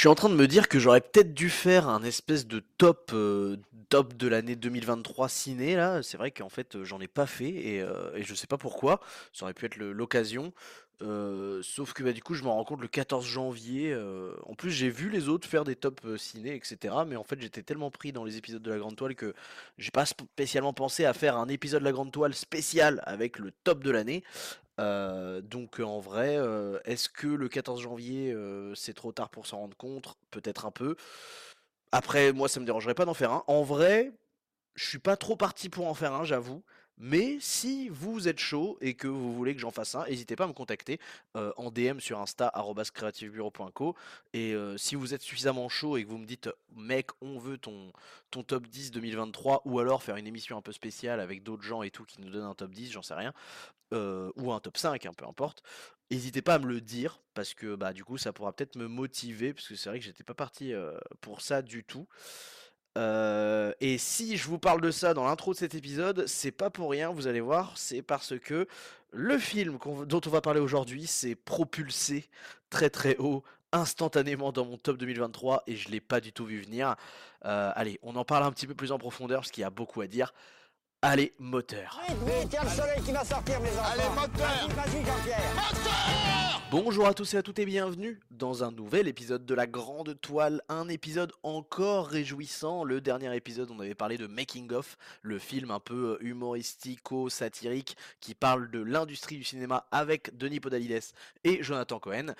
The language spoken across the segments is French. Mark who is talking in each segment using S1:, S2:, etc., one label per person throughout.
S1: Je suis en train de me dire que j'aurais peut-être dû faire un espèce de top, euh, top de l'année 2023 ciné là. C'est vrai qu'en fait euh, j'en ai pas fait et, euh, et je sais pas pourquoi. Ça aurait pu être l'occasion. Sauf que bah, du coup je me rends compte le 14 janvier. en plus j'ai vu les autres faire des tops ciné etc. Mais en fait j'étais tellement pris dans les épisodes de la Grande Toile que j'ai pas spécialement pensé à faire un épisode de la Grande Toile spécial avec le top de l'année. Euh, donc en vrai, euh, est-ce que le 14 janvier, euh, c'est trop tard pour s'en rendre compte? Peut-être un peu. Après, moi, ça me dérangerait pas d'en faire un. En vrai, je suis pas trop parti pour en faire un, j'avoue. Mais si vous êtes chaud et que vous voulez que j'en fasse un, n'hésitez pas à me contacter euh, en DM sur Insta. Et euh, si vous êtes suffisamment chaud et que vous me dites mec, on veut ton, ton top 10 2023 ou alors faire une émission un peu spéciale avec d'autres gens et tout qui nous donnent un top 10, j'en sais rien euh, ou un top 5, hein, peu importe. N'hésitez pas à me le dire parce que bah du coup ça pourra peut-être me motiver parce que c'est vrai que j'étais pas parti pour ça du tout. Euh, et si je vous parle de ça dans l'intro de cet épisode, c'est pas pour rien, vous allez voir, c'est parce que le film dont on va parler aujourd'hui s'est propulsé très très haut instantanément dans mon top 2023 et je l'ai pas du tout vu venir. Euh, allez, on en parle un petit peu plus en profondeur parce qu'il y a beaucoup à dire. Allez, moteur.
S2: A le soleil qui va sortir, mes enfants.
S3: Allez, moteur
S2: Vas-y, vas-y, Jean-Pierre.
S1: Bonjour à tous et à toutes et bienvenue dans un nouvel épisode de la Grande Toile, un épisode encore réjouissant. Le dernier épisode, on avait parlé de Making of, le film un peu humoristico-satirique qui parle de l'industrie du cinéma avec Denis Podalides et Jonathan Cohen.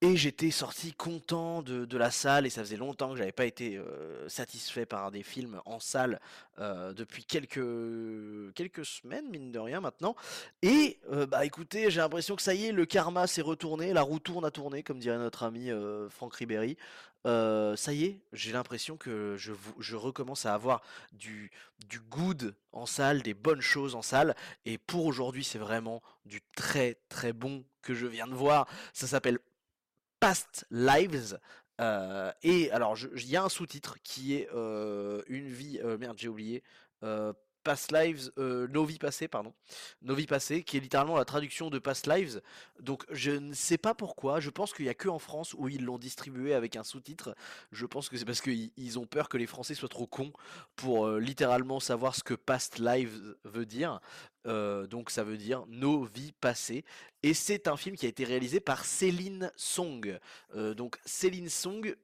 S1: Et j'étais sorti content de, de la salle et ça faisait longtemps que j'avais pas été euh, satisfait par des films en salle euh, depuis quelques, quelques semaines, mine de rien maintenant. Et euh, bah écoutez, j'ai l'impression que ça y est, le karma s'est retourné, la roue tourne à tourner, comme dirait notre ami Franck Ribéry. Ça y est, j'ai l'impression que je, je recommence à avoir du, du good en salle, des bonnes choses en salle. Et pour aujourd'hui, c'est vraiment du très très bon que je viens de voir. Ça s'appelle Past Lives. euh, et alors, il y a un sous-titre qui est euh, une vie. euh, merde, j'ai oublié. Past Lives, euh, Nos vies passées, pardon. Nos vies passées, qui est littéralement la traduction de Past Lives. Donc, je ne sais pas pourquoi. Je pense qu'il n'y a que en France où ils l'ont distribué avec un sous-titre. Je pense que c'est parce qu'ils ils ont peur que les Français soient trop cons pour euh, littéralement savoir ce que Past Lives veut dire. Euh, donc, ça veut dire Nos vies passées. Et c'est un film qui a été réalisé par Céline Song. Donc Céline Song,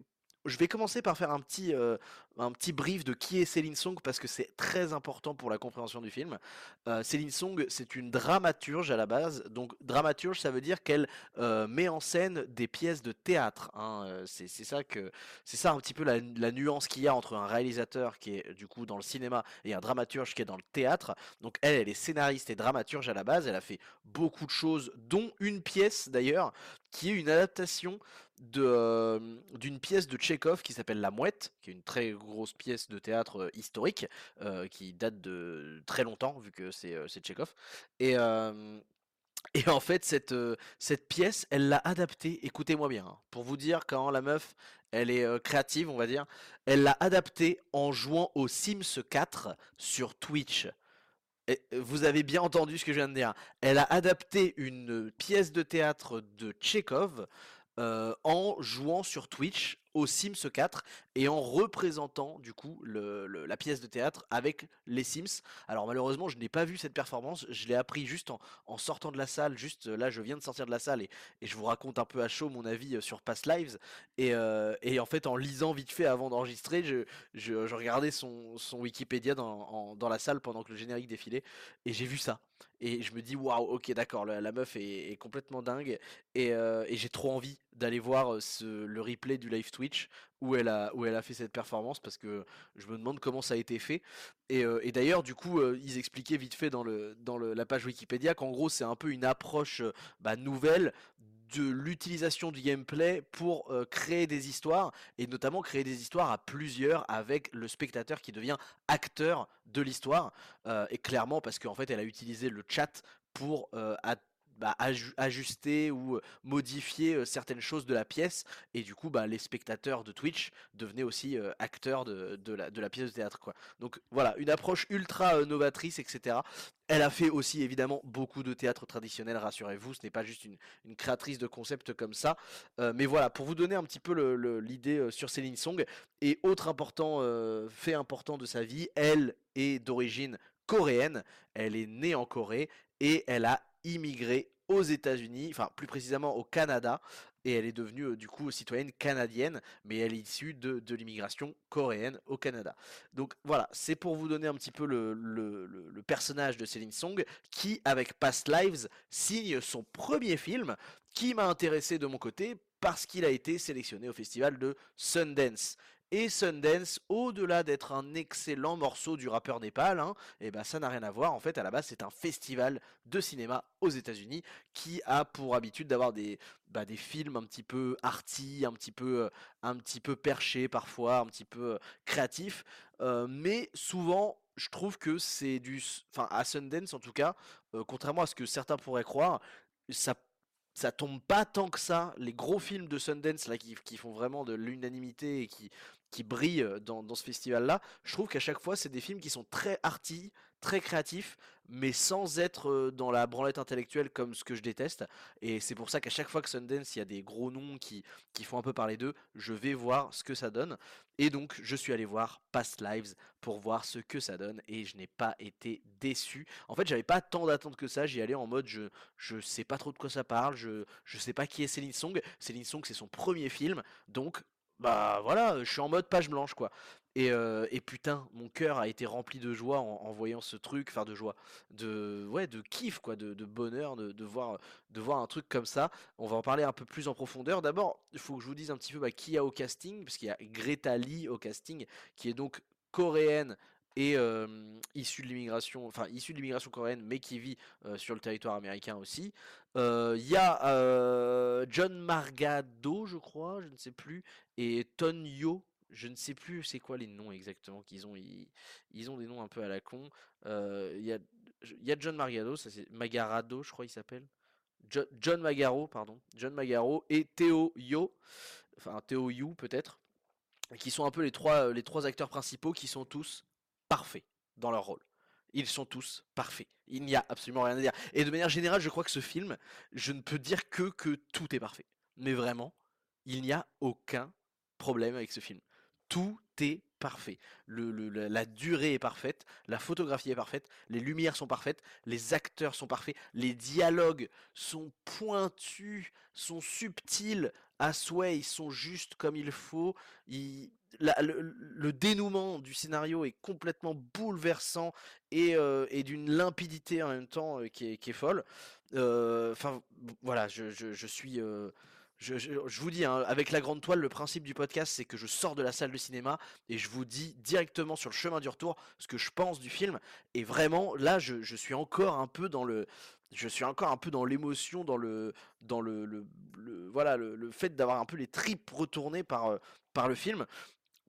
S1: je vais commencer par faire un petit, un petit brief de qui est Céline Song parce que c'est très important pour la compréhension du film. Euh, Céline Song, c'est une dramaturge à la base. Donc dramaturge, ça veut dire qu'elle euh, met en scène des pièces de théâtre. hein. Euh, C'est ça que c'est ça un petit peu la, nuance qu'il y a entre un réalisateur qui est du coup dans le cinéma et un dramaturge qui est dans le théâtre. Donc elle, elle est scénariste et dramaturge à la base. Elle a fait beaucoup de choses, dont une pièce d'ailleurs, qui est une adaptation de, d'une pièce de Tchekhov qui s'appelle La Mouette, qui est une très grosse pièce de théâtre historique, qui date de très longtemps, vu que c'est, Tchekhov. Et, et en fait, cette, cette pièce, elle l'a adaptée, écoutez-moi bien, hein, pour vous dire quand la meuf, elle est créative, on va dire, elle l'a adaptée en jouant au Sims 4 sur Twitch. Et vous avez bien entendu ce que je viens de dire. Elle a adapté une pièce de théâtre de Tchekhov en jouant sur Twitch au Sims 4 et en représentant du coup la pièce de théâtre avec les Sims. Alors malheureusement je n'ai pas vu cette performance, je l'ai appris juste en, sortant de la salle, juste là je viens de sortir de la salle et, je vous raconte un peu à chaud mon avis euh, sur Past Lives et, euh, et en fait en lisant vite fait avant d'enregistrer, je, regardais son, Wikipédia dans, la salle pendant que le générique défilait et j'ai vu ça. Et je me dis waouh ok d'accord la, meuf est, complètement dingue et, euh, et j'ai trop envie d'aller voir le replay du live Où elle, a, où elle a fait cette performance parce que je me demande comment ça a été fait. Et, euh, et d'ailleurs, du coup, euh, ils expliquaient vite fait dans, le, dans le- la page Wikipédia qu'en gros, c'est un peu une approche euh, bah, nouvelle de l'utilisation du gameplay pour créer des histoires et notamment créer des histoires à plusieurs avec le spectateur qui devient acteur de l'histoire et clairement parce qu'en fait elle a utilisé le chat pour bah, ajuster ou modifier certaines choses de la pièce et du coup bah, les spectateurs de Twitch devenaient aussi acteurs de, la, pièce de théâtre quoi. Donc voilà une approche ultra novatrice etc. Elle a fait aussi évidemment beaucoup de théâtre traditionnel, rassurez-vous, ce n'est pas juste une, créatrice de concepts comme ça. mais voilà, pour vous donner un petit peu l'idée sur Céline Song, et autre important fait important de sa vie, elle est d'origine coréenne, elle est née en Corée et elle a immigré aux États-Unis, enfin plus précisément au Canada, et elle est devenue euh, du coup citoyenne canadienne, mais elle est issue de, l'immigration coréenne au Canada. Donc voilà, c'est pour vous donner un petit peu le, le, personnage de Céline Song, qui avec Past Lives signe son premier film, qui m'a intéressé de mon côté parce qu'il a été sélectionné au festival de Sundance. Et Sundance, au-delà d'être un excellent morceau du rappeur Népal, hein, et eh ben ça n'a rien à voir. En fait, à la base, c'est un festival de cinéma aux États-Unis qui a pour habitude d'avoir des, bah, des films un petit peu arty, un petit peu, euh, un petit peu perchés parfois, un petit peu euh, créatifs. Euh, mais souvent, je trouve que c'est du. Enfin, à Sundance en tout cas, contrairement à ce que certains pourraient croire, ça ça tombe pas tant que ça. Les gros films de Sundance là qui, qui font vraiment de l'unanimité et qui, qui brillent dans, dans ce festival-là, je trouve qu'à chaque fois, c'est des films qui sont très arty, très créatifs, mais sans être dans la branlette intellectuelle comme ce que je déteste. Et c'est pour ça qu'à chaque fois que Sundance, il y a des gros noms qui, qui font un peu parler d'eux, je vais voir ce que ça donne. Et donc, je suis allé voir Past Lives pour voir ce que ça donne, et je n'ai pas été déçu. En fait, j'avais pas tant d'attentes que ça, j'y allais en mode je, je sais pas trop de quoi ça parle, je, je sais pas qui est Céline Song. Céline Song, c'est son premier film, donc bah voilà, je suis en mode page blanche quoi. Et, euh, putain, mon cœur a été rempli de joie en, voyant ce truc, enfin de joie, de ouais, de kiff quoi, de, bonheur de, voir, de voir un truc comme ça. On va en parler un peu plus en profondeur. D'abord, il faut que je vous dise un petit peu bah, qui y a au casting, parce y a Greta Lee au casting, qui est donc coréenne et issue de l'immigration, enfin issue de l'immigration coréenne, mais qui vit sur le territoire américain aussi. Il y a John Margado, je crois, je ne sais plus, et Ton Yo, je ne sais plus c'est quoi les noms exactement qu'ils ont. Ils, ont des noms un peu à la con. Il y, a, y, a, John Margado, ça c'est Magarado, je crois il s'appelle. John, Magaro, pardon. John Magaro et Théo Yo, enfin Théo You peut-être, qui sont un peu les trois, les trois acteurs principaux qui sont tous parfaits dans leur rôle. Ils sont tous parfaits. Il n'y a absolument rien à dire. Et de manière générale, je crois que ce film, je ne peux dire que tout est parfait. Mais vraiment, il n'y a aucun problème avec ce film. Tout est parfait. La durée est parfaite, la photographie est parfaite, les lumières sont parfaites, les acteurs sont parfaits, les dialogues sont pointus, sont subtils à souhait, ils sont justes comme il faut. Le, dénouement du scénario est complètement bouleversant et, euh, d'une limpidité en même temps euh, qui, est, folle. Euh, enfin, voilà, je, suis. Je, vous dis, hein, avec la grande toile, le principe du podcast, c'est que je sors de la salle de cinéma et je vous dis directement sur le chemin du retour ce que je pense du film. Et vraiment, là, je, suis encore un peu dans le, je suis encore un peu dans l'émotion, dans le, dans le, voilà, le, fait d'avoir un peu les tripes retournées par, par le film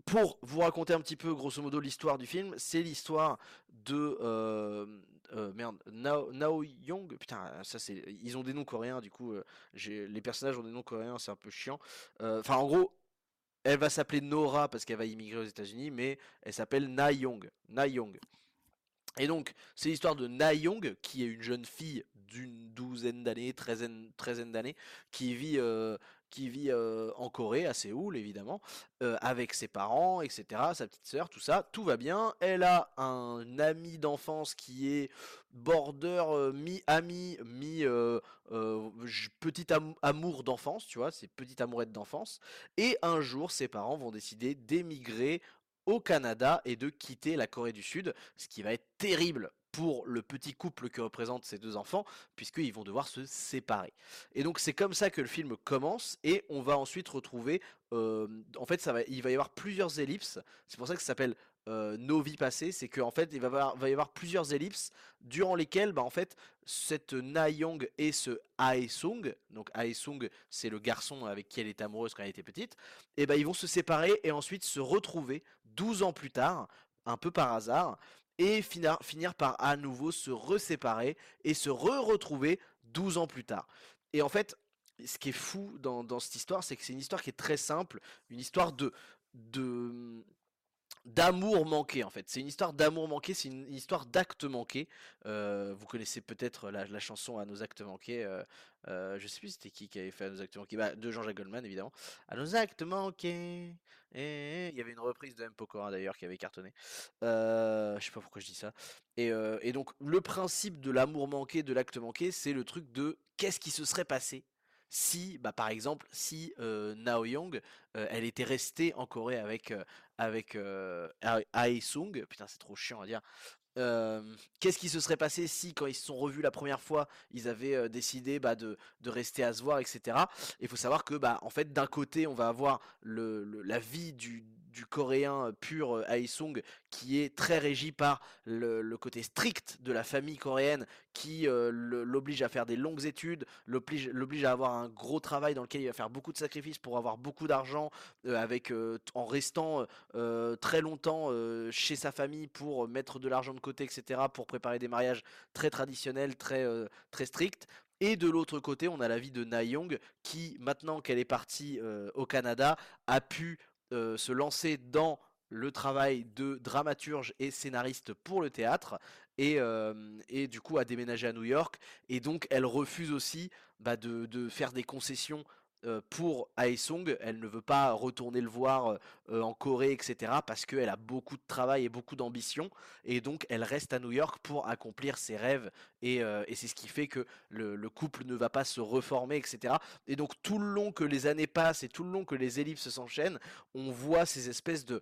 S1: pour vous raconter un petit peu, grosso modo, l'histoire du film, c'est l'histoire de euh, euh, merde, Nao, Young. Putain, ça c'est, ils ont des noms coréens, du coup, euh, les personnages ont des noms coréens, c'est un peu chiant. Enfin, en gros, elle va s'appeler Nora parce qu'elle va immigrer aux États-Unis, mais elle s'appelle Na Young. Na Young. Et donc, c'est l'histoire de Na Young, qui est une jeune fille d'une douzaine d'années, treizaine, d'années, qui vit qui vit en Corée, à Séoul évidemment, avec ses parents, etc., sa petite sœur, tout ça, tout va bien. Elle a un ami d'enfance qui est border mi-ami, mi, petit amour d'enfance, tu vois, c'est petite amourette d'enfance. Et un jour, ses parents vont décider d'émigrer au Canada et de quitter la Corée du Sud, ce qui va être terrible pour le petit couple que représentent ces deux enfants, puisqu'ils vont devoir se séparer. Et donc c'est comme ça que le film commence, et on va ensuite retrouver, euh, en fait il va y avoir plusieurs ellipses, c'est pour ça que ça s'appelle euh, nos vies passées, c'est qu'en fait il va, y avoir plusieurs ellipses durant lesquelles bah, en fait cette Na Young et ce Ae Sung, donc Ae Sung c'est le garçon avec qui elle était amoureuse quand elle était petite, et ben ils vont se séparer et ensuite se retrouver 12 ans plus tard, un peu par hasard, et finir, finir par à nouveau se reséparer et se re-retrouver 12 ans plus tard. Et en fait, ce qui est fou dans, dans cette histoire, c'est que c'est une histoire qui est très simple, une histoire de, de d'amour manqué en fait. C'est une histoire d'amour manqué, c'est une histoire d'actes manqués. Euh, vous connaissez peut-être la, chanson à nos actes manqués. Euh, euh, je sais plus c'était qui qui avait fait à nos actes manqués. Bah, de Jean-Jacques Goldman évidemment. À nos actes manqués. Et... Il y avait une reprise de M. Pokora d'ailleurs qui avait cartonné. Je sais pas pourquoi je dis ça. Et, et donc le principe de l'amour manqué, de l'acte manqué, c'est le truc de qu'est-ce qui se serait passé si, bah, par exemple, si euh, Nao Young, elle était restée en Corée avec, euh, avec Ae Sung, putain c'est trop chiant à dire, qu'est-ce qui se serait passé si, quand ils se sont revus la première fois, ils avaient décidé bah, de, de, rester à se voir, etc. Il faut savoir que, bah, en fait, d'un côté, on va avoir le, la vie du, du coréen pur Aesung qui est très régi par le, côté strict de la famille coréenne qui l'oblige à faire des longues études, l'oblige à avoir un gros travail dans lequel il va faire beaucoup de sacrifices pour avoir beaucoup d'argent, avec en restant très longtemps chez sa famille pour mettre de l'argent de côté, etc., pour préparer des mariages très traditionnels, très, très stricts. Et de l'autre côté, on a la vie de Na Young qui, maintenant qu'elle est partie au Canada, a pu euh, se lancer dans le travail de dramaturge et scénariste pour le théâtre et, euh, du coup a déménagé à New York. Et donc elle refuse aussi bah, de, de, faire des concessions euh, pour Aesung, elle ne veut pas retourner le voir euh, en Corée, etc. parce qu'elle a beaucoup de travail et beaucoup d'ambition, et donc elle reste à New York pour accomplir ses rêves, et, euh, c'est ce qui fait que le, le, couple ne va pas se reformer, etc. Et donc tout le long que les années passent et tout le long que les ellipses s'enchaînent, on voit ces espèces de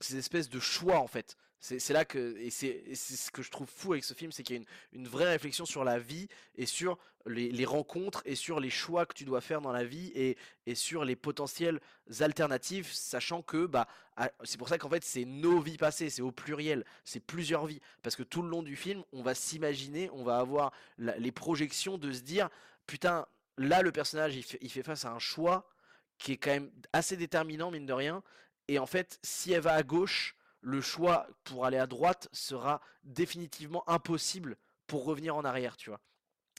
S1: ces espèces de choix en fait. C'est là que, et c'est ce que je trouve fou avec ce film, c'est qu'il y a une, une, vraie réflexion sur la vie et sur les, les, rencontres et sur les choix que tu dois faire dans la vie et, et sur les potentielles alternatives, sachant que bah, c'est pour ça qu'en fait c'est nos vies passées, c'est au pluriel, c'est plusieurs vies, parce que tout le long du film, on va s'imaginer, on va avoir les projections de se dire, putain, là le personnage il fait, il fait face à un choix qui est quand même assez déterminant mine de rien, et en fait si elle va à gauche, le choix pour aller à droite sera définitivement impossible pour revenir en arrière, tu vois.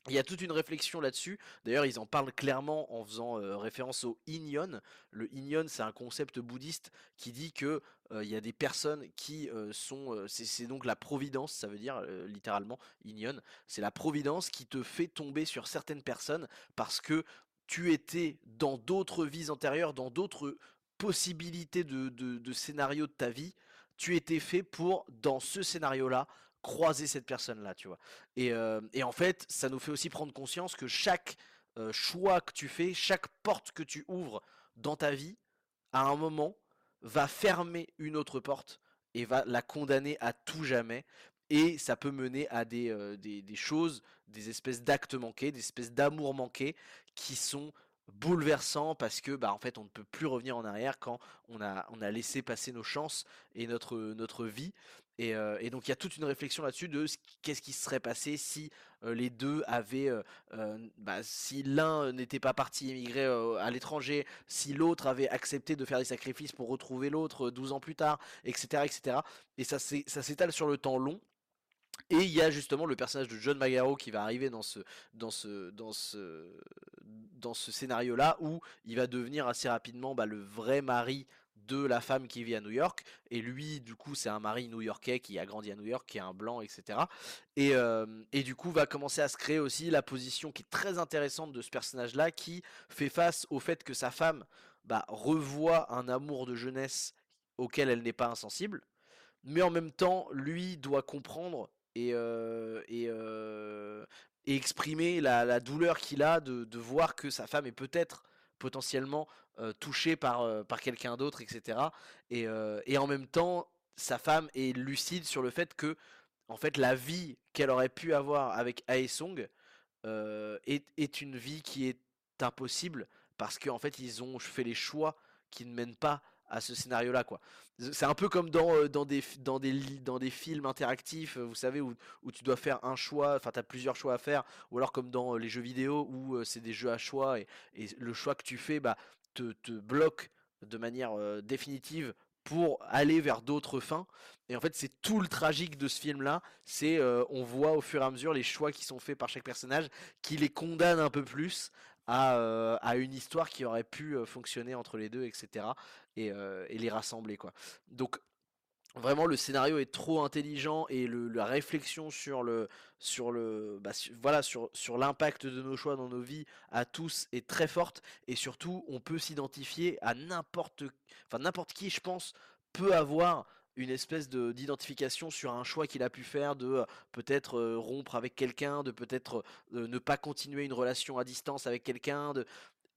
S1: Il y a toute une réflexion là-dessus. D'ailleurs, ils en parlent clairement en faisant euh, référence au Inyon. Le Inyon, c'est un concept bouddhiste qui dit que euh, il y a des personnes qui euh, sont, c'est donc la providence, ça veut dire littéralement Inyon. C'est la providence qui te fait tomber sur certaines personnes parce que tu étais dans d'autres vies antérieures, dans d'autres possibilités de, de, de scénarios de ta vie tu étais fait pour, dans ce scénario-là, croiser cette personne-là, tu vois. Et, euh, en fait, ça nous fait aussi prendre conscience que chaque euh, choix que tu fais, chaque porte que tu ouvres dans ta vie, à un moment, va fermer une autre porte et va la condamner à tout jamais. Et ça peut mener à des, euh, des choses, des espèces d'actes manqués, des espèces d'amour manqués qui sont bouleversant parce que bah en fait on ne peut plus revenir en arrière quand on a on a laissé passer nos chances et notre notre vie. Et, euh, donc il y a toute une réflexion là-dessus de qu'est-ce qui serait passé si euh, les deux avaient euh, bah, si l'un n'était pas parti émigrer à l'étranger si l'autre avait accepté de faire des sacrifices pour retrouver l'autre 12 ans plus tard etc etc et ça ça s'étale sur le temps long et il y a justement le personnage de John Magaro qui va arriver dans ce, dans ce, dans ce, dans ce scénario-là où il va devenir assez rapidement bah, le vrai mari de la femme qui vit à New York. Et lui du coup c'est un mari new-yorkais qui a grandi à New York qui est un blanc etc et, euh, et du coup va commencer à se créer aussi la position qui est très intéressante de ce personnage là qui fait face au fait que sa femme bah, revoit un amour de jeunesse auquel elle n'est pas insensible. Mais en même temps lui doit comprendre et, euh, euh, et, exprimer la, douleur qu'il a de, voir que sa femme est peut-être potentiellement euh, touchée par, par quelqu'un d'autre, etc. Et, et, en même temps, sa femme est lucide sur le fait que, en fait, la vie qu'elle aurait pu avoir avec Aesong est, est une vie qui est impossible parce qu'en fait, ils ont fait les choix qui ne mènent pas à ce scénario là quoi c'est un peu comme dans, euh, dans, des, dans, des, dans des films interactifs vous savez où, tu dois faire un choix enfin tu as plusieurs choix à faire ou alors comme dans euh, les jeux vidéo où euh, c'est des jeux à choix et, le choix que tu fais bah, te, te bloque de manière euh, définitive pour aller vers d'autres fins. Et en fait, c'est tout le tragique de ce film-là. C'est on voit au fur et à mesure les choix qui sont faits par chaque personnage, qui les condamnent un peu plus à, à une histoire qui aurait pu fonctionner entre les deux, etc. Et, et les rassembler, quoi. Donc Vraiment, le scénario est trop intelligent et la réflexion sur le, sur le, bah, voilà, sur, sur l'impact de nos choix dans nos vies à tous est très forte et surtout, on peut s'identifier à n'importe, enfin n'importe qui, je pense, peut avoir une espèce de d'identification sur un choix qu'il a pu faire de euh, peut-être euh, rompre avec quelqu'un, de peut-être euh, ne pas continuer une relation à distance avec quelqu'un, de,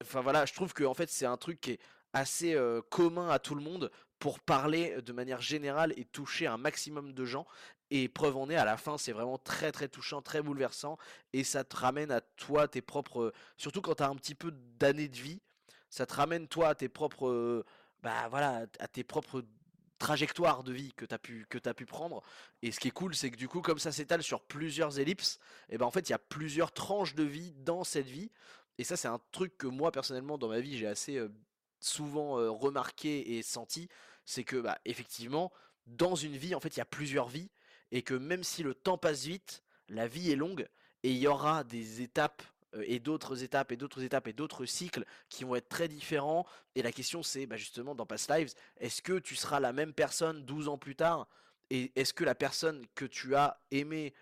S1: enfin voilà, je trouve que en fait c'est un truc qui est assez commun à tout le monde pour parler de manière générale et toucher un maximum de gens. Et preuve en est, à la fin, c'est vraiment très très touchant, très bouleversant. Et ça te ramène à toi, tes propres. Surtout quand tu as un petit peu d'années de vie, ça te ramène toi à tes propres. Bah voilà, à tes propres trajectoires de vie que tu as pu que pu prendre. Et ce qui est cool c'est que du coup comme ça s'étale sur plusieurs ellipses et ben en fait il y a plusieurs tranches de vie dans cette vie. Et ça c'est un truc que moi personnellement dans ma vie j'ai assez souvent remarqué et senti. C'est que bah, effectivement, dans une vie, en fait, il y a plusieurs vies, et que même si le temps passe vite, la vie est longue, et il y aura des étapes et d'autres étapes et d'autres étapes et d'autres cycles qui vont être très différents. Et la question c'est bah, justement dans Past Lives, est-ce que tu seras la même personne 12 ans plus tard? Et est-ce que la personne que tu as aimée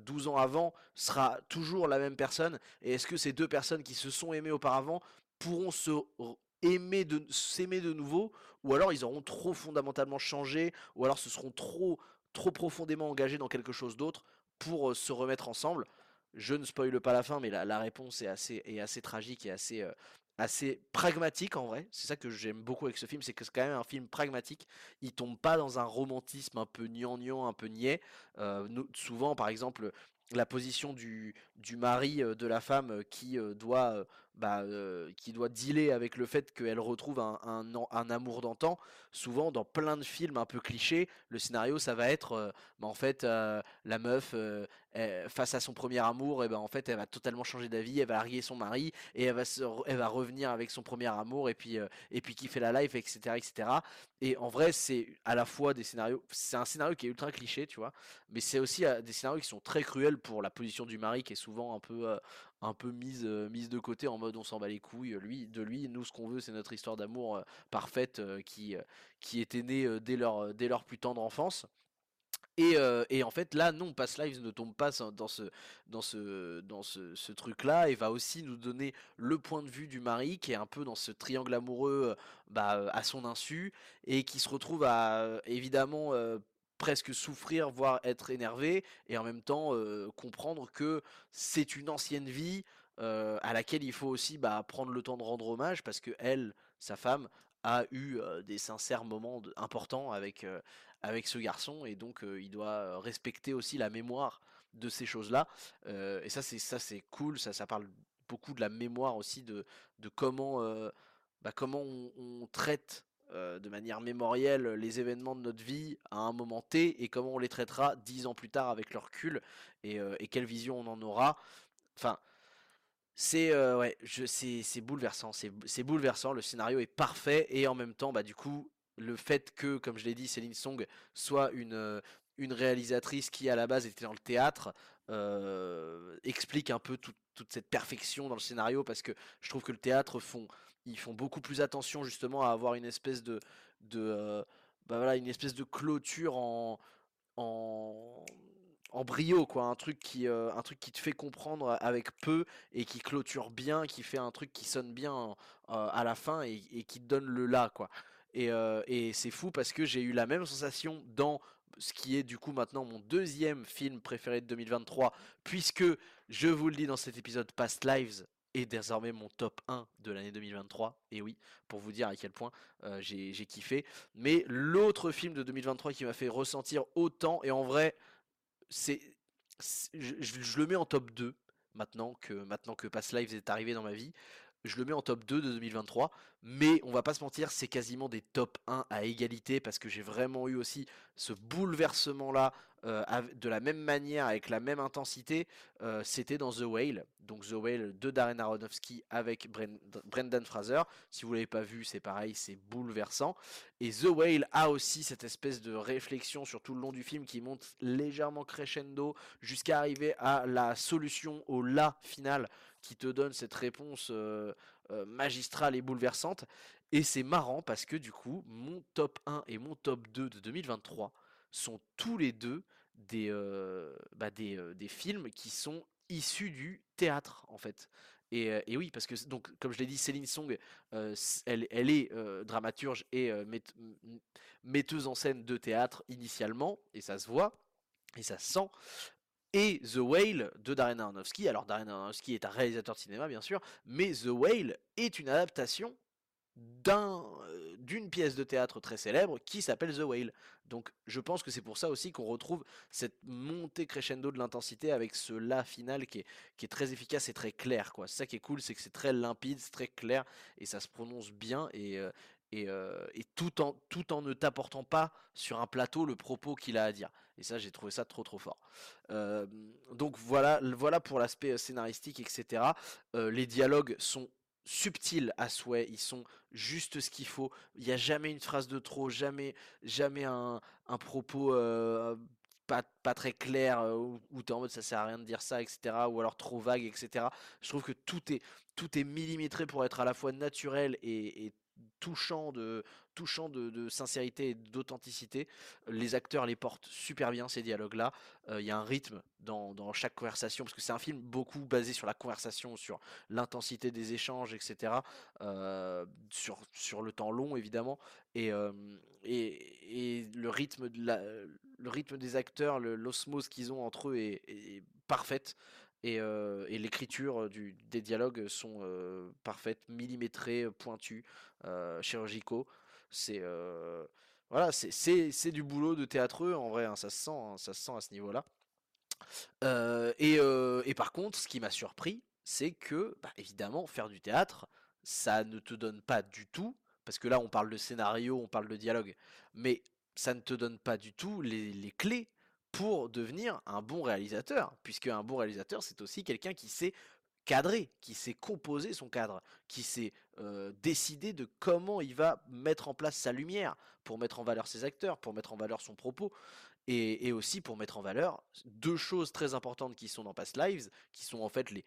S1: 12 ans avant sera toujours la même personne? Et est-ce que ces deux personnes qui se sont aimées auparavant pourront se aimer s'aimer de nouveau? Ou alors ils auront trop fondamentalement changé ou alors se seront trop trop profondément engagés dans quelque chose d'autre pour se remettre ensemble? Je ne spoile pas la fin, mais la, réponse est assez, tragique et assez, assez pragmatique en vrai. C'est ça que j'aime beaucoup avec ce film, c'est que c'est quand même un film pragmatique. Il tombe pas dans un romantisme un peu gnangnan, un peu niais. souvent, par exemple, la position du, du mari de la femme qui doit bah, qui doit dealer avec le fait qu'elle retrouve un, un, amour d'antan. Souvent, dans plein de films un peu clichés, le scénario, ça va être, bah, en fait, la meuf, face à son premier amour, et ben en fait, elle va totalement changer d'avis, elle va larguer son mari, et elle va, elle va revenir avec son premier amour, et puis, et puis kiffer la life, etc., etc. Et en vrai, c'est à la fois des scénarios, c'est un scénario qui est ultra cliché, tu vois, mais c'est aussi des scénarios qui sont très cruels pour la position du mari, qui est souvent un peu un peu mise, mise de côté en mode on s'en bat les couilles lui, de lui. Nous, ce qu'on veut, c'est notre histoire d'amour parfaite qui, qui était née dès, leur, dès leur plus tendre enfance. Et, et, en fait, là, non, Past Lives ne tombe pas dans ce, dans ce, dans ce, ce truc-là et va aussi nous donner le point de vue du mari qui est un peu dans ce triangle amoureux bah, à son insu et qui se retrouve à évidemment presque souffrir, voire être énervé, et en même temps comprendre que c'est une ancienne vie à laquelle il faut aussi bah, prendre le temps de rendre hommage, parce que elle, sa femme, a eu des sincères moments importants avec, avec ce garçon, et donc il doit respecter aussi la mémoire de ces choses-là. et ça, c'est ça, c'est cool. Ça, ça parle beaucoup de la mémoire aussi de, de comment, bah, comment on traite euh, de manière mémorielle les événements de notre vie à un moment T et comment on les traitera dix ans plus tard avec le recul et, euh, quelle vision on en aura. Enfin, c'est euh, c'est bouleversant, c'est bouleversant. Le scénario est parfait et en même temps, bah du coup, le fait que, comme je l'ai dit, Céline Song soit une une réalisatrice qui à la base était dans le théâtre explique un peu toute cette perfection dans le scénario parce que je trouve que le théâtre font ils font beaucoup plus attention justement à avoir une espèce de, de euh, bah voilà, une espèce de clôture en, en, en brio quoi, un truc qui, euh, un truc qui te fait comprendre avec peu et qui clôture bien, qui fait un truc qui sonne bien euh, à la fin et, qui te donne le là quoi. Et, et c'est fou parce que j'ai eu la même sensation dans ce qui est du coup maintenant mon deuxième film préféré de 2023, puisque je vous le dis dans cet épisode Past Lives, est désormais mon top 1 de l'année 2023. Et oui, pour vous dire à quel point euh, j'ai kiffé. Mais l'autre film de 2023 qui m'a fait ressentir autant, et en vrai, c'est je, le mets en top 2 maintenant que, maintenant que Past Lives est arrivé dans ma vie. Je le mets en top 2 de 2023, mais on va pas se mentir, c'est quasiment des top 1 à égalité parce que j'ai vraiment eu aussi ce bouleversement là euh, de la même manière, avec la même intensité, euh, c'était dans The Whale. Donc The Whale de Darren Aronofsky avec Brendan Fraser. Si vous l'avez pas vu, c'est pareil, c'est bouleversant. Et The Whale a aussi cette espèce de réflexion sur tout le long du film qui monte légèrement crescendo jusqu'à arriver à la solution au la final qui te donne cette réponse magistrale et bouleversante. Et c'est marrant parce que du coup, mon top 1 et mon top 2 de 2023 sont tous les deux des, bah, des, des, films qui sont issus du théâtre en fait. Et, et oui, parce que donc comme je l'ai dit, Céline Song, elle, elle, est dramaturge et metteuse en scène de théâtre initialement, et ça se voit et ça se sent. Et The Whale de Darren Aronofsky. Alors Darren Aronofsky est un réalisateur de cinéma bien sûr, mais The Whale est une adaptation d'un d'une pièce de théâtre très célèbre qui s'appelle The Whale. Donc je pense que c'est pour ça aussi qu'on retrouve cette montée crescendo de l'intensité avec ce la final qui est, qui est très efficace et très clair. Quoi. ça qui est cool, c'est que c'est très limpide, c'est très clair et ça se prononce bien et, euh, et, euh, et, tout, en, tout en ne t'apportant pas sur un plateau le propos qu'il a à dire. Et ça, j'ai trouvé ça trop trop fort. Euh, donc voilà, voilà pour l'aspect scénaristique, etc. les dialogues sont subtils à souhait, ils sont juste ce qu'il faut. Il n'y a jamais une phrase de trop, jamais, jamais un, propos euh, pas, pas, très clair euh, où, tu es en mode ça sert à rien de dire ça, etc. Ou alors trop vague, etc. Je trouve que tout est, tout est millimétré pour être à la fois naturel et touchant de, touchant de, sincérité et d'authenticité. Les acteurs les portent super bien ces dialogues-là. Euh, il y a un rythme dans, chaque conversation, parce que c'est un film beaucoup basé sur la conversation, sur l'intensité des échanges, etc. Euh, sur, sur le temps long, évidemment. Et, euh, et, le, rythme de la, le rythme des acteurs, l'osmose qu'ils ont entre eux est, est parfaite. Et, l'écriture des dialogues sont parfaites, millimétrées, pointues, chirurgicaux. C'est voilà, c'est du boulot de théâtreux en vrai, hein, ça se sent, hein, ça se sent à ce niveau-là. et, par contre, ce qui m'a surpris, c'est que, bah, évidemment, faire du théâtre, ça ne te donne pas du tout, parce que là, on parle de scénario, on parle de dialogue, mais ça ne te donne pas du tout les clés pour devenir un bon réalisateur, puisque un bon réalisateur, c'est aussi quelqu'un qui sait cadrer, qui sait composer son cadre, qui sait euh, décider de comment il va mettre en place sa lumière pour mettre en valeur ses acteurs, pour mettre en valeur son propos, et, aussi pour mettre en valeur deux choses très importantes qui sont dans Past Lives, qui sont en fait les,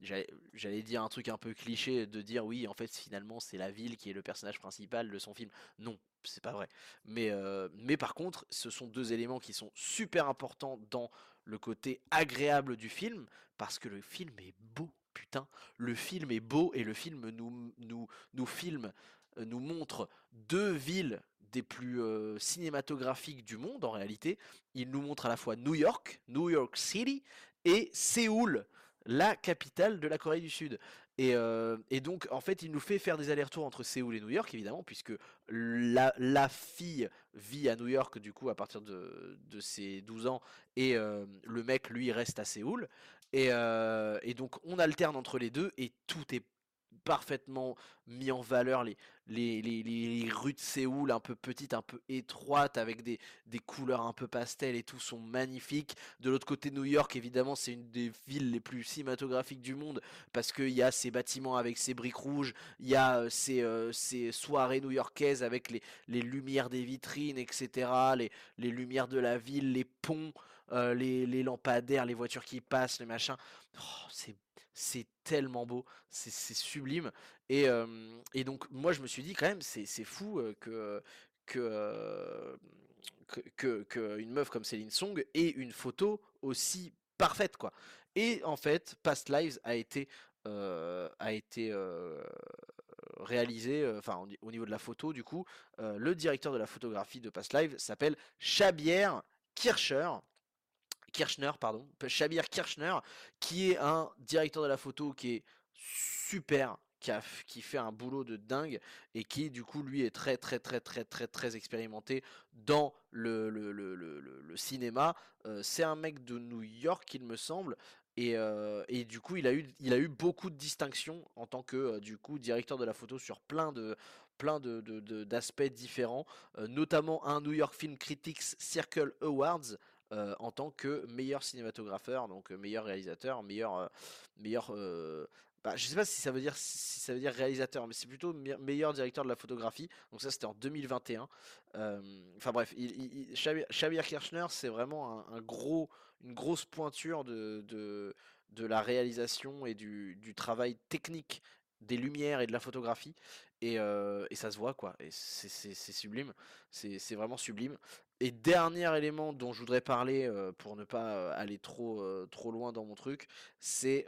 S1: J'allais dire un truc un peu cliché de dire oui, en fait, finalement, c'est la ville qui est le personnage principal de son film. Non, c'est pas vrai. Mais, euh, mais par contre, ce sont deux éléments qui sont super importants dans le côté agréable du film, parce que le film est beau, putain. Le film est beau et le film nous, nous, nous filme, euh, nous montre deux villes des plus euh, cinématographiques du monde en réalité. Il nous montre à la fois New York, New York City, et Séoul, la capitale de la Corée du Sud. Et, donc, en fait, il nous fait faire des allers-retours entre Séoul et New York, évidemment, puisque la, fille vit à New York, du coup, à partir de, ses 12 ans, et le mec, lui, reste à Séoul. Et, et, donc, on alterne entre les deux, et tout est parfaitement mis en valeur les, les, les, rues de Séoul un peu petites, un peu étroites, avec des, des couleurs un peu pastel et tout, sont magnifiques. De l'autre côté, New York, évidemment, c'est une des villes les plus cinématographiques du monde, parce qu'il y a ces bâtiments avec ces briques rouges, il y a euh, ces, euh, ces soirées new-yorkaises avec les, les lumières des vitrines, etc., les, les lumières de la ville, les ponts. Euh, les, les, lampadaires, les voitures qui passent, les machins. Oh, c'est c'est tellement beau, c'est sublime. Et, donc moi je me suis dit quand même c'est fou que, une meuf comme Céline Song ait une photo aussi parfaite quoi. Et en fait Past Lives a été a été réalisé, enfin au niveau de la photo du coup, le directeur de la photographie de Past Lives s'appelle Chabier Kircher Kirchner, pardon, Shabir Kirchner, qui est un directeur de la photo qui est super, qui, fait un boulot de dingue et qui du coup lui est très très très très très très expérimenté dans le, cinéma. Euh, c'est un mec de New York il me semble Et, euh, et du coup, il a, eu, il a eu beaucoup de distinctions en tant que euh, du coup directeur de la photo sur plein de plein de, d'aspects différents, notamment un New York Film Critics Circle Awards euh, en tant que meilleur cinématographeur, donc euh, meilleur réalisateur, meilleur euh, meilleur euh, bah, je sais pas si ça veut dire ça veut dire réalisateur, mais c'est plutôt me- meilleur directeur de la photographie. Donc ça c'était en 2021. Euh, Enfin bref, Xavier Kirchner c'est vraiment un, gros une grosse pointure de, de, de la réalisation et du, du travail technique des lumières et de la photographie. Et, et ça se voit, quoi. Et c'est sublime. C'est vraiment sublime. Et dernier élément dont je voudrais parler, euh, pour ne pas euh, aller trop, euh, trop loin dans mon truc, c'est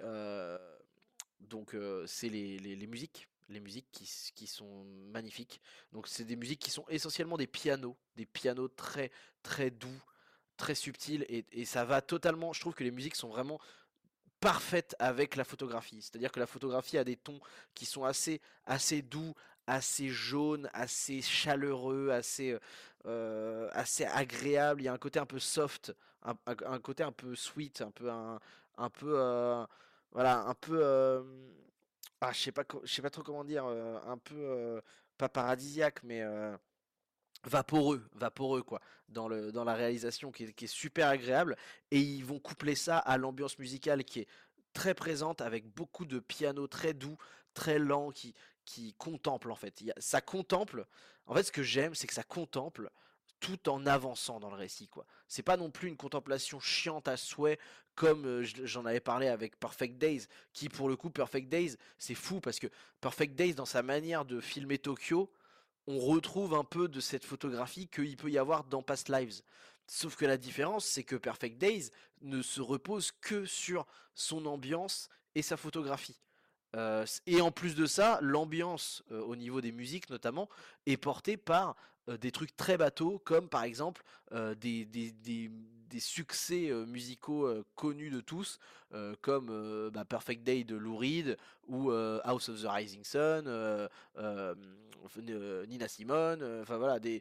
S1: donc c'est les, les- musiques. Les musiques qui, qui sont magnifiques. Donc c'est des musiques qui sont essentiellement des pianos, des pianos très très doux, très subtil et, et ça va totalement. Je trouve que les musiques sont vraiment parfaites avec la photographie. C'est-à-dire que la photographie a des tons qui sont assez, assez doux, assez jaunes, assez chaleureux, assez, euh, assez agréables. Il y a un côté un peu soft, un, côté un peu sweet, un peu un, peu euh, voilà, un peu euh, ah, je sais pas, je sais pas trop comment dire, euh, un peu euh, pas paradisiaque, mais euh, vaporeux, vaporeux quoi, dans le dans la réalisation qui est, qui est super agréable et ils vont coupler ça à l'ambiance musicale qui est très présente avec beaucoup de piano très doux, très lent qui qui contemple en fait. Ça contemple. En fait, ce que j'aime, c'est que ça contemple tout en avançant dans le récit quoi. C'est pas non plus une contemplation chiante à souhait comme je- j'en avais parlé avec Perfect Days qui pour le coup Perfect Days, c'est fou parce que Perfect Days dans sa manière de filmer Tokyo on retrouve un peu de cette photographie qu'il peut y avoir dans Past Lives. Sauf que la différence, c'est que Perfect Days ne se repose que sur son ambiance et sa photographie. Euh, et en plus de ça, l'ambiance euh, au niveau des musiques notamment est portée par euh, des trucs très bateaux, comme par exemple des, succès musicaux connus de tous, comme bah, Perfect Day de Lou Reed ou House of the Rising Sun, Nina Simone, enfin voilà, des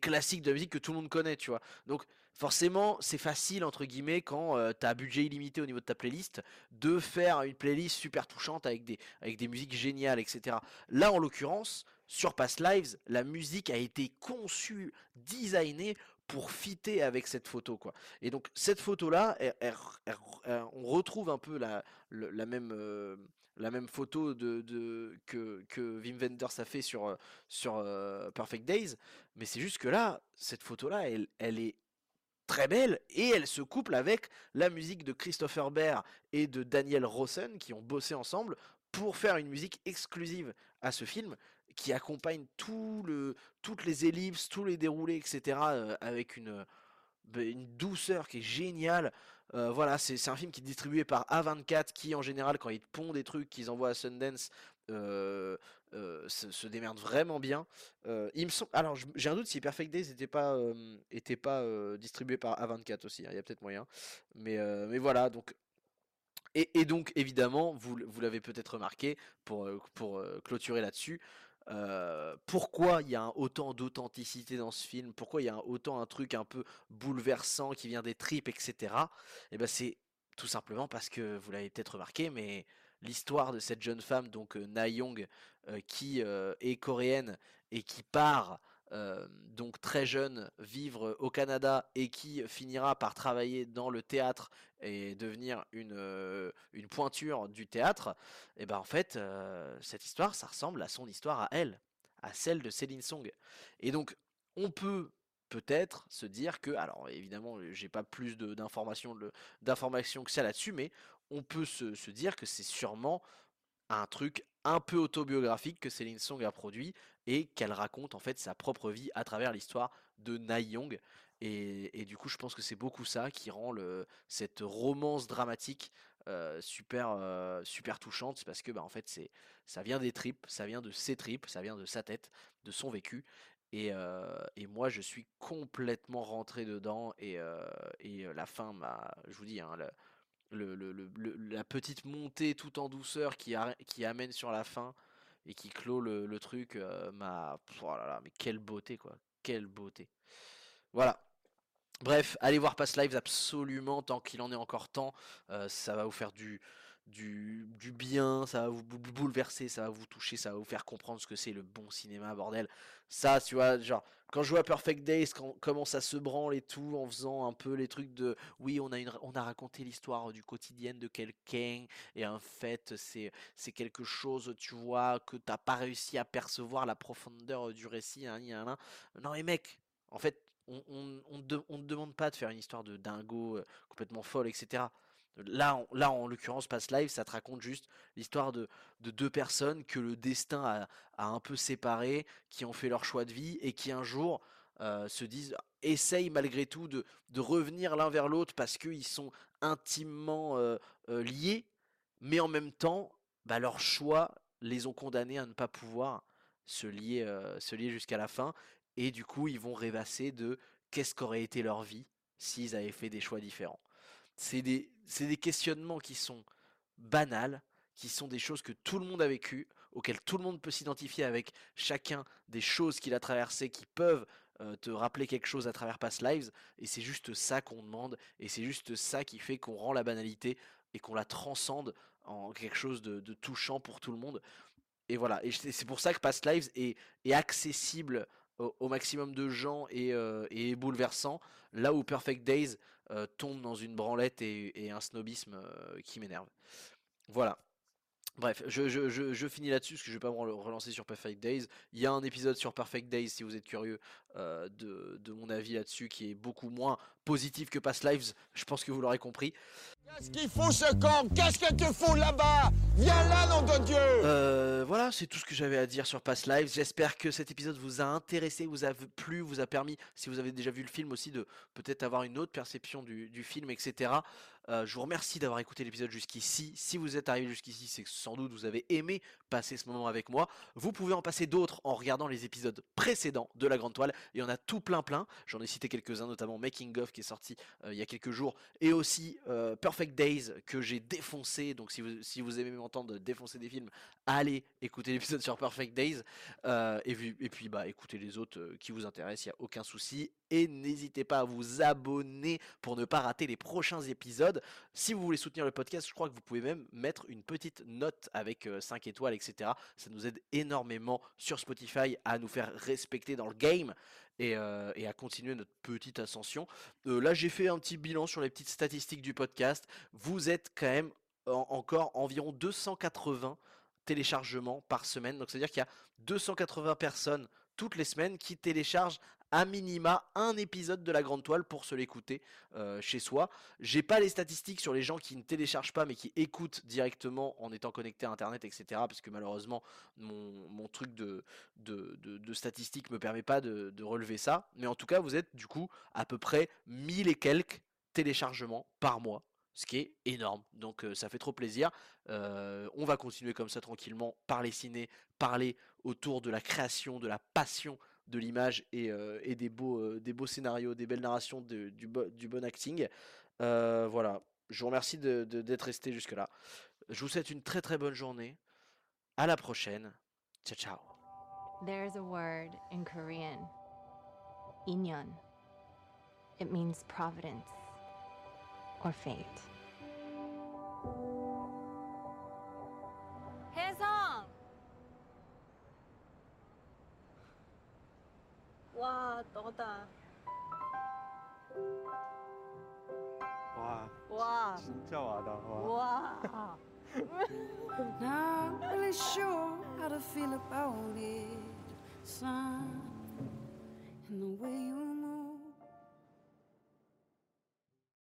S1: classiques de la musique que tout le monde connaît, tu vois. Donc forcément, c'est facile, entre guillemets, quand euh, tu as budget illimité au niveau de ta playlist, de faire une playlist super touchante avec des, avec des musiques géniales, etc. Là, en l'occurrence, sur Past Lives, la musique a été conçue, designée pour fitter avec cette photo, quoi. Et donc, cette elle- elle- on retrouve un peu la, la même... euh, la même photo de, de- que, que Wim Wenders a fait sur, euh, sur euh, Perfect Days, mais c'est juste que là, cette photo-là, elle, elle est très belle et elle se couple avec la musique de Christopher Bear et de Daniel Rosen qui ont bossé ensemble pour faire une musique exclusive à ce film qui accompagne tout le, toutes les ellipses, tous les déroulés, etc. euh, avec une, bah, une douceur qui est géniale. Euh, voilà, c'est un film qui est distribué par A24 qui en général quand ils pondent des trucs qu'ils envoient à Sundance se, démerde vraiment bien. Il me semble, alors j'ai un doute si Perfect Days n'était pas, était pas distribué par A24 aussi, hein, il y a peut-être moyen. Mais, mais voilà, donc et, donc, évidemment, vous, vous l'avez peut-être remarqué, pour, pour clôturer là-dessus, pourquoi il y a autant d'authenticité dans ce film, pourquoi il y a autant un truc un peu bouleversant qui vient des tripes, etc. Et ben c'est tout simplement parce que, vous l'avez peut-être remarqué, mais l'histoire de cette jeune femme, donc euh, Na Young, euh, qui euh, est coréenne et qui part donc très jeune vivre au Canada et qui finira par travailler dans le théâtre et devenir une, une pointure du théâtre, et ben en fait, cette histoire, ça ressemble à son histoire à elle, à celle de Céline Song. Et donc, on peut peut-être se dire que, alors évidemment, j'ai pas plus d'informations que ça là-dessus, mais on peut se, dire que c'est sûrement un truc un peu autobiographique que Céline Song a produit et qu'elle raconte en fait sa propre vie à travers l'histoire de Na Young. Et, du coup, je pense que c'est beaucoup ça qui rend cette romance dramatique euh, super, euh, super touchante, parce que bah, en fait, ça vient des tripes, ça vient de ses tripes, ça vient de sa tête, de son vécu. Et, euh, moi, je suis complètement rentré dedans. Et, la fin m'a, je vous dis, hein, la petite montée tout en douceur qui, qui amène sur la fin et qui clôt le, truc euh, m'a. Oh mais quelle beauté quoi, quelle beauté. Voilà. Bref, allez voir Past Lives absolument tant qu'il en est encore temps. Euh, ça va vous faire du, du, du bien, ça va vous bou- bouleverser, ça va vous toucher, ça va vous faire comprendre ce que c'est le bon cinéma, bordel. Ça, tu vois, genre, quand je vois Perfect Days, quand comment ça se branle et tout, en faisant un peu les trucs de, oui, on a une, on a raconté l'histoire du quotidien de quelqu'un, et en fait, c'est, quelque chose, tu vois, que t'as pas réussi à percevoir la profondeur du récit, hein, hein, hein. Non, mais mec, en fait, on, on, on on demande pas de faire une histoire de dingo euh, complètement folle, etc. Là, en, l'occurrence, Past Life, ça te raconte juste l'histoire de, de deux personnes que le destin a, a un peu séparées, qui ont fait leur choix de vie et qui un jour euh, se disent, essayent malgré tout de, revenir l'un vers l'autre parce qu'ils sont intimement euh, euh, liés, mais en même temps, bah, leurs choix les ont condamnés à ne pas pouvoir se lier, se lier jusqu'à la fin. Et du coup, ils vont rêvasser de qu'est-ce qu'aurait été leur vie s'ils avaient fait des choix différents. C'est des, c'est des questionnements qui sont banals, qui sont des choses que tout le monde a vécues, auxquelles tout le monde peut s'identifier avec chacun des choses qu'il a traversées, qui peuvent euh, te rappeler quelque chose à travers Past Lives. Et c'est juste ça qu'on demande, et c'est juste ça qui fait qu'on rend la banalité et qu'on la transcende en quelque chose de, touchant pour tout le monde. Et voilà, et c'est pour ça que Past Lives est accessible au, maximum de gens et, euh, et bouleversant, là où Perfect Days euh, tombe dans une branlette et, un snobisme euh, qui m'énerve. Voilà. Bref, je, finis là-dessus parce que je vais pas me rel- relancer sur Perfect Days. Il y a un épisode sur Perfect Days si vous êtes curieux euh, de, de mon avis là-dessus qui est beaucoup moins positif que Past Lives. Je pense que vous l'aurez compris.
S2: Qu'est-ce qu'il fout ce camp Qu'est-ce que tu fous là-bas? Viens là, nom de Dieu
S1: Euh, voilà, c'est tout ce que j'avais à dire sur Past Lives. J'espère que cet épisode vous a intéressé, vous a plu, vous a permis, si vous avez déjà vu le film aussi, de peut-être avoir une autre perception du, du film, etc. Euh, je vous remercie d'avoir écouté l'épisode jusqu'ici. Si vous êtes arrivé jusqu'ici, c'est que sans doute vous avez aimé passer ce moment avec moi. Vous pouvez en passer d'autres en regardant les épisodes précédents de La Grande Toile. Il y en a tout plein plein. J'en ai cité quelques-uns, notamment Making of qui est sorti euh, il y a quelques jours, et aussi euh, Perfect Days que j'ai défoncé. Donc si vous, si vous aimez m'entendre défoncer des films, allez écouter l'épisode sur Perfect Days. Euh, et, puis, bah écoutez les autres qui vous intéressent, il n'y a aucun souci. Et n'hésitez pas à vous abonner pour ne pas rater les prochains épisodes. Si vous voulez soutenir le podcast, je crois que vous pouvez même mettre une petite note avec euh, 5 étoiles, etc. Ça nous aide énormément sur Spotify à nous faire respecter dans le game et, euh, à continuer notre petite ascension. Euh, là, j'ai fait un petit bilan sur les petites statistiques du podcast. Vous êtes quand même en- encore environ 280 téléchargements par semaine. Donc, c'est-à-dire qu'il y a 280 personnes toutes les semaines qui téléchargent à minima un épisode de la grande toile pour se l'écouter euh, chez soi. J'ai pas les statistiques sur les gens qui ne téléchargent pas mais qui écoutent directement en étant connectés à internet, etc. Parce que malheureusement mon, truc de, de, de, de statistiques me permet pas de, de relever ça. Mais en tout cas, vous êtes du coup à peu près 1000 et quelques téléchargements par mois. Ce qui est énorme, donc euh, ça fait trop plaisir. Euh, on va continuer comme ça tranquillement, parler ciné, parler autour de la création, de la passion de l'image et, euh, et des, beaux, euh, des beaux scénarios, des belles narrations, du, bo- du bon acting. Euh, voilà, je vous remercie de- de- d'être resté jusque-là. Je vous souhaite une très très bonne journée. À la prochaine. Ciao ciao.
S3: There's a word in Korean, inyon. It means providence or fate.
S4: Really sure how to feel about it, son. And the way you